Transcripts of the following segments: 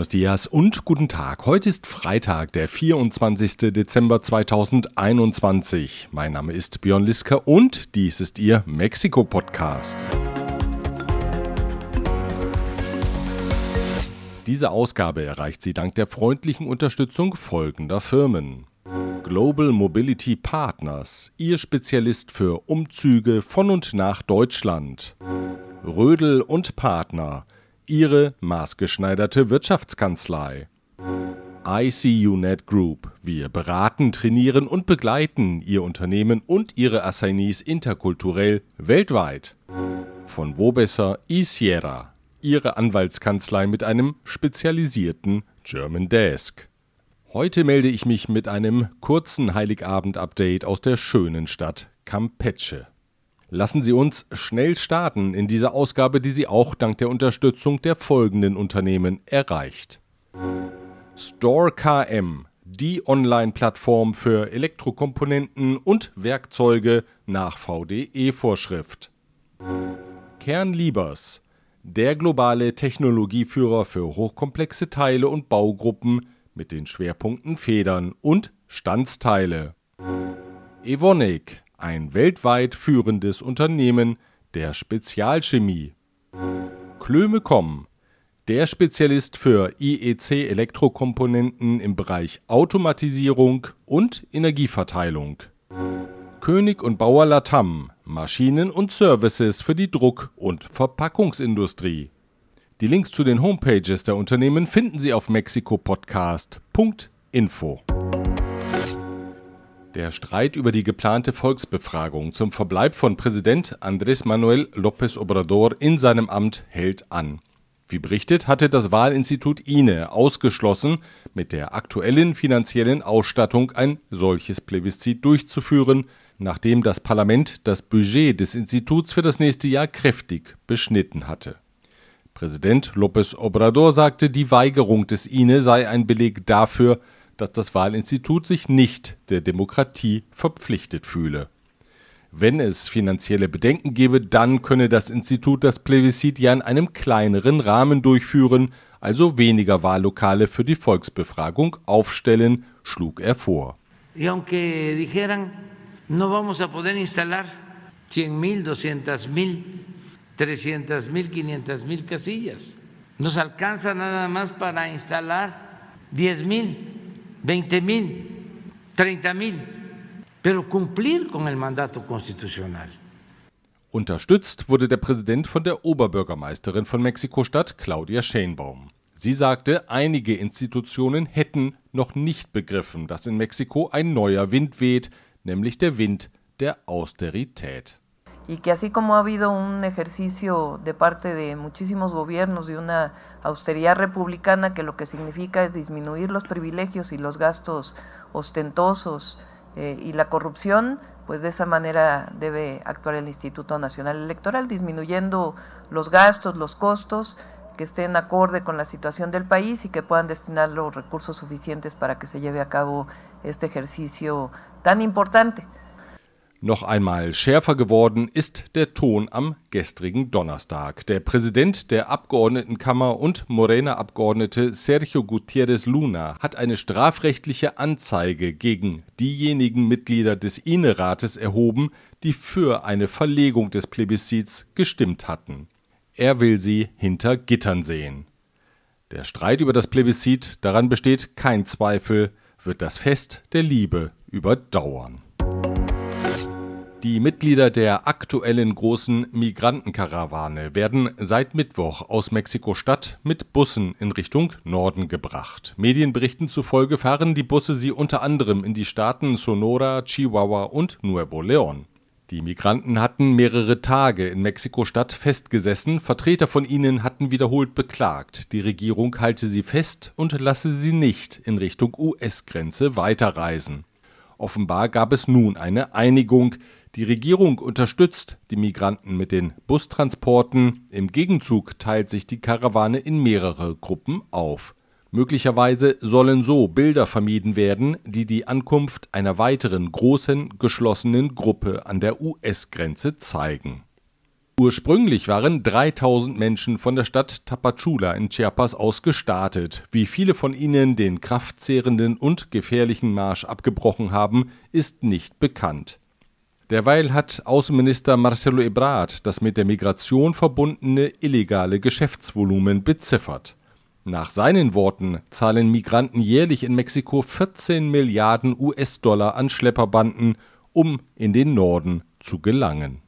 Buenos dias und guten Tag. Heute ist Freitag, der 24. Dezember 2021. Mein Name ist Björn Liska und dies ist Ihr Mexiko-Podcast. Diese Ausgabe erreicht Sie dank der freundlichen Unterstützung folgender Firmen. Global Mobility Partners, Ihr Spezialist für Umzüge von und nach Deutschland. Rödel und Partner, Ihre maßgeschneiderte Wirtschaftskanzlei. ICUNet Group. Wir beraten, trainieren und begleiten Ihr Unternehmen und Ihre Assignees interkulturell weltweit. Von wo besser eSierra, Ihre Anwaltskanzlei mit einem spezialisierten German Desk. Heute melde ich mich mit einem kurzen Heiligabend-Update aus der schönen Stadt Campeche. Lassen Sie uns schnell starten in dieser Ausgabe, die Sie auch dank der Unterstützung der folgenden Unternehmen erreicht. Store KM, die Online-Plattform für Elektrokomponenten und Werkzeuge nach VDE-Vorschrift. Kernliebers, der globale Technologieführer für hochkomplexe Teile und Baugruppen mit den Schwerpunkten Federn und Standsteile. Evonik, ein weltweit führendes Unternehmen der Spezialchemie. Klöme.com, der Spezialist für IEC-Elektrokomponenten im Bereich Automatisierung und Energieverteilung. König und Bauer Latam, Maschinen und Services für die Druck- und Verpackungsindustrie. Die Links zu den Homepages der Unternehmen finden Sie auf mexikopodcast.info. Der Streit über die geplante Volksbefragung zum Verbleib von Präsident Andrés Manuel López Obrador in seinem Amt hält an. Wie berichtet, hatte das Wahlinstitut INE ausgeschlossen, mit der aktuellen finanziellen Ausstattung ein solches Plebiszit durchzuführen, nachdem das Parlament das Budget des Instituts für das nächste Jahr kräftig beschnitten hatte. Präsident López Obrador sagte, die Weigerung des INE sei ein Beleg dafür, dass das Wahlinstitut sich nicht der Demokratie verpflichtet fühle. Wenn es finanzielle Bedenken gebe, dann könne das Institut das Plebiszit ja in einem kleineren Rahmen durchführen, also weniger Wahllokale für die Volksbefragung aufstellen, schlug er vor. Y aunque dijeran, no vamos a poder instalar 100.000, 200.000, 300.000, 500.000 casillas. Nos alcanza nada más para instalar 10.000 20 mil, 30 mil, pero cumplir con el mandato constitucional. Unterstützt wurde der Präsident von der Oberbürgermeisterin von Mexiko-Stadt, Claudia Sheinbaum. Sie sagte, einige Institutionen hätten noch nicht begriffen, dass in Mexiko ein neuer Wind weht, nämlich der Wind der Austerität. Y que así como ha habido un ejercicio de parte de muchísimos gobiernos de una austeridad republicana que lo que significa es disminuir los privilegios y los gastos ostentosos eh, y la corrupción, pues de esa manera debe actuar el Instituto Nacional Electoral, disminuyendo los gastos, los costos que estén acorde con la situación del país y que puedan destinar los recursos suficientes para que se lleve a cabo este ejercicio tan importante. Noch einmal schärfer geworden ist der Ton am gestrigen Donnerstag. Der Präsident der Abgeordnetenkammer und Morena-Abgeordnete Sergio Gutierrez Luna hat eine strafrechtliche Anzeige gegen diejenigen Mitglieder des INE-Rates erhoben, die für eine Verlegung des Plebiszits gestimmt hatten. Er will sie hinter Gittern sehen. Der Streit über das Plebiszit, daran besteht kein Zweifel, wird das Fest der Liebe überdauern. Die Mitglieder der aktuellen großen Migrantenkarawane werden seit Mittwoch aus Mexiko-Stadt mit Bussen in Richtung Norden gebracht. Medienberichten zufolge fahren die Busse sie unter anderem in die Staaten Sonora, Chihuahua und Nuevo León. Die Migranten hatten mehrere Tage in Mexiko-Stadt festgesessen. Vertreter von ihnen hatten wiederholt beklagt, die Regierung halte sie fest und lasse sie nicht in Richtung US-Grenze weiterreisen. Offenbar gab es nun eine Einigung. Die Regierung unterstützt die Migranten mit den Bustransporten. Im Gegenzug teilt sich die Karawane in mehrere Gruppen auf. Möglicherweise sollen so Bilder vermieden werden, die die Ankunft einer weiteren großen geschlossenen Gruppe an der US-Grenze zeigen. Ursprünglich waren 3000 Menschen von der Stadt Tapachula in Chiapas aus gestartet. Wie viele von ihnen den kraftzehrenden und gefährlichen Marsch abgebrochen haben, ist nicht bekannt. Derweil hat Außenminister Marcelo Ebrard das mit der Migration verbundene illegale Geschäftsvolumen beziffert. Nach seinen Worten zahlen Migranten jährlich in Mexiko 14 Milliarden US-Dollar an Schlepperbanden, um in den Norden zu gelangen.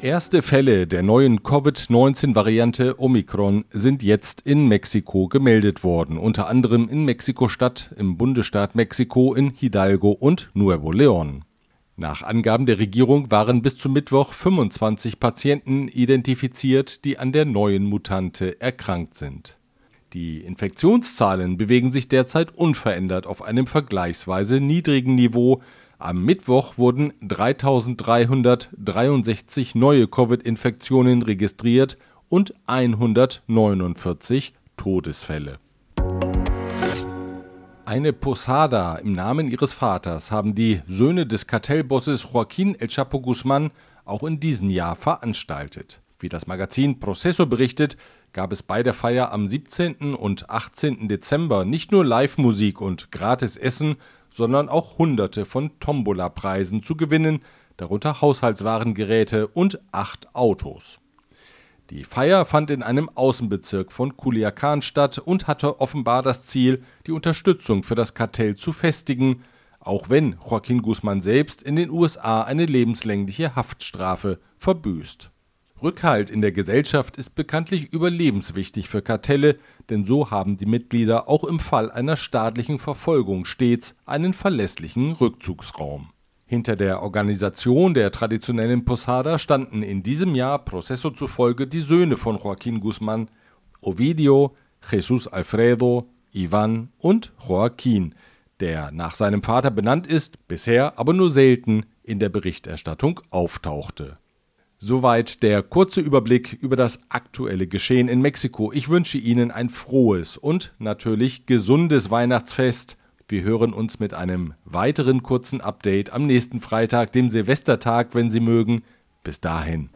Erste Fälle der neuen Covid-19-Variante Omikron sind jetzt in Mexiko gemeldet worden, unter anderem in Mexiko-Stadt, im Bundesstaat Mexiko, in Hidalgo und Nuevo León. Nach Angaben der Regierung waren bis zum Mittwoch 25 Patienten identifiziert, die an der neuen Mutante erkrankt sind. Die Infektionszahlen bewegen sich derzeit unverändert auf einem vergleichsweise niedrigen Niveau, am Mittwoch wurden 3.363 neue Covid-Infektionen registriert und 149 Todesfälle. Eine Posada im Namen ihres Vaters haben die Söhne des Kartellbosses Joaquín El Chapo Guzmán auch in diesem Jahr veranstaltet. Wie das Magazin Proceso berichtet, gab es bei der Feier am 17. und 18. Dezember nicht nur Live-Musik und gratis Essen, sondern auch Hunderte von Tombola-Preisen zu gewinnen, darunter Haushaltswarengeräte und acht Autos. Die Feier fand in einem Außenbezirk von Culiacan statt und hatte offenbar das Ziel, die Unterstützung für das Kartell zu festigen, auch wenn Joaquin Guzman selbst in den USA eine lebenslängliche Haftstrafe verbüßt. Rückhalt in der Gesellschaft ist bekanntlich überlebenswichtig für Kartelle, denn so haben die Mitglieder auch im Fall einer staatlichen Verfolgung stets einen verlässlichen Rückzugsraum. Hinter der Organisation der traditionellen Posada standen in diesem Jahr Processo zufolge die Söhne von Joaquín Guzmán, Ovidio, Jesus Alfredo, Ivan und Joaquín, der nach seinem Vater benannt ist, bisher aber nur selten in der Berichterstattung auftauchte Soweit der kurze Überblick über das aktuelle Geschehen in Mexiko. Ich wünsche Ihnen ein frohes und natürlich gesundes Weihnachtsfest. Wir hören uns mit einem weiteren kurzen Update am nächsten Freitag, dem Silvestertag, wenn Sie mögen. Bis dahin.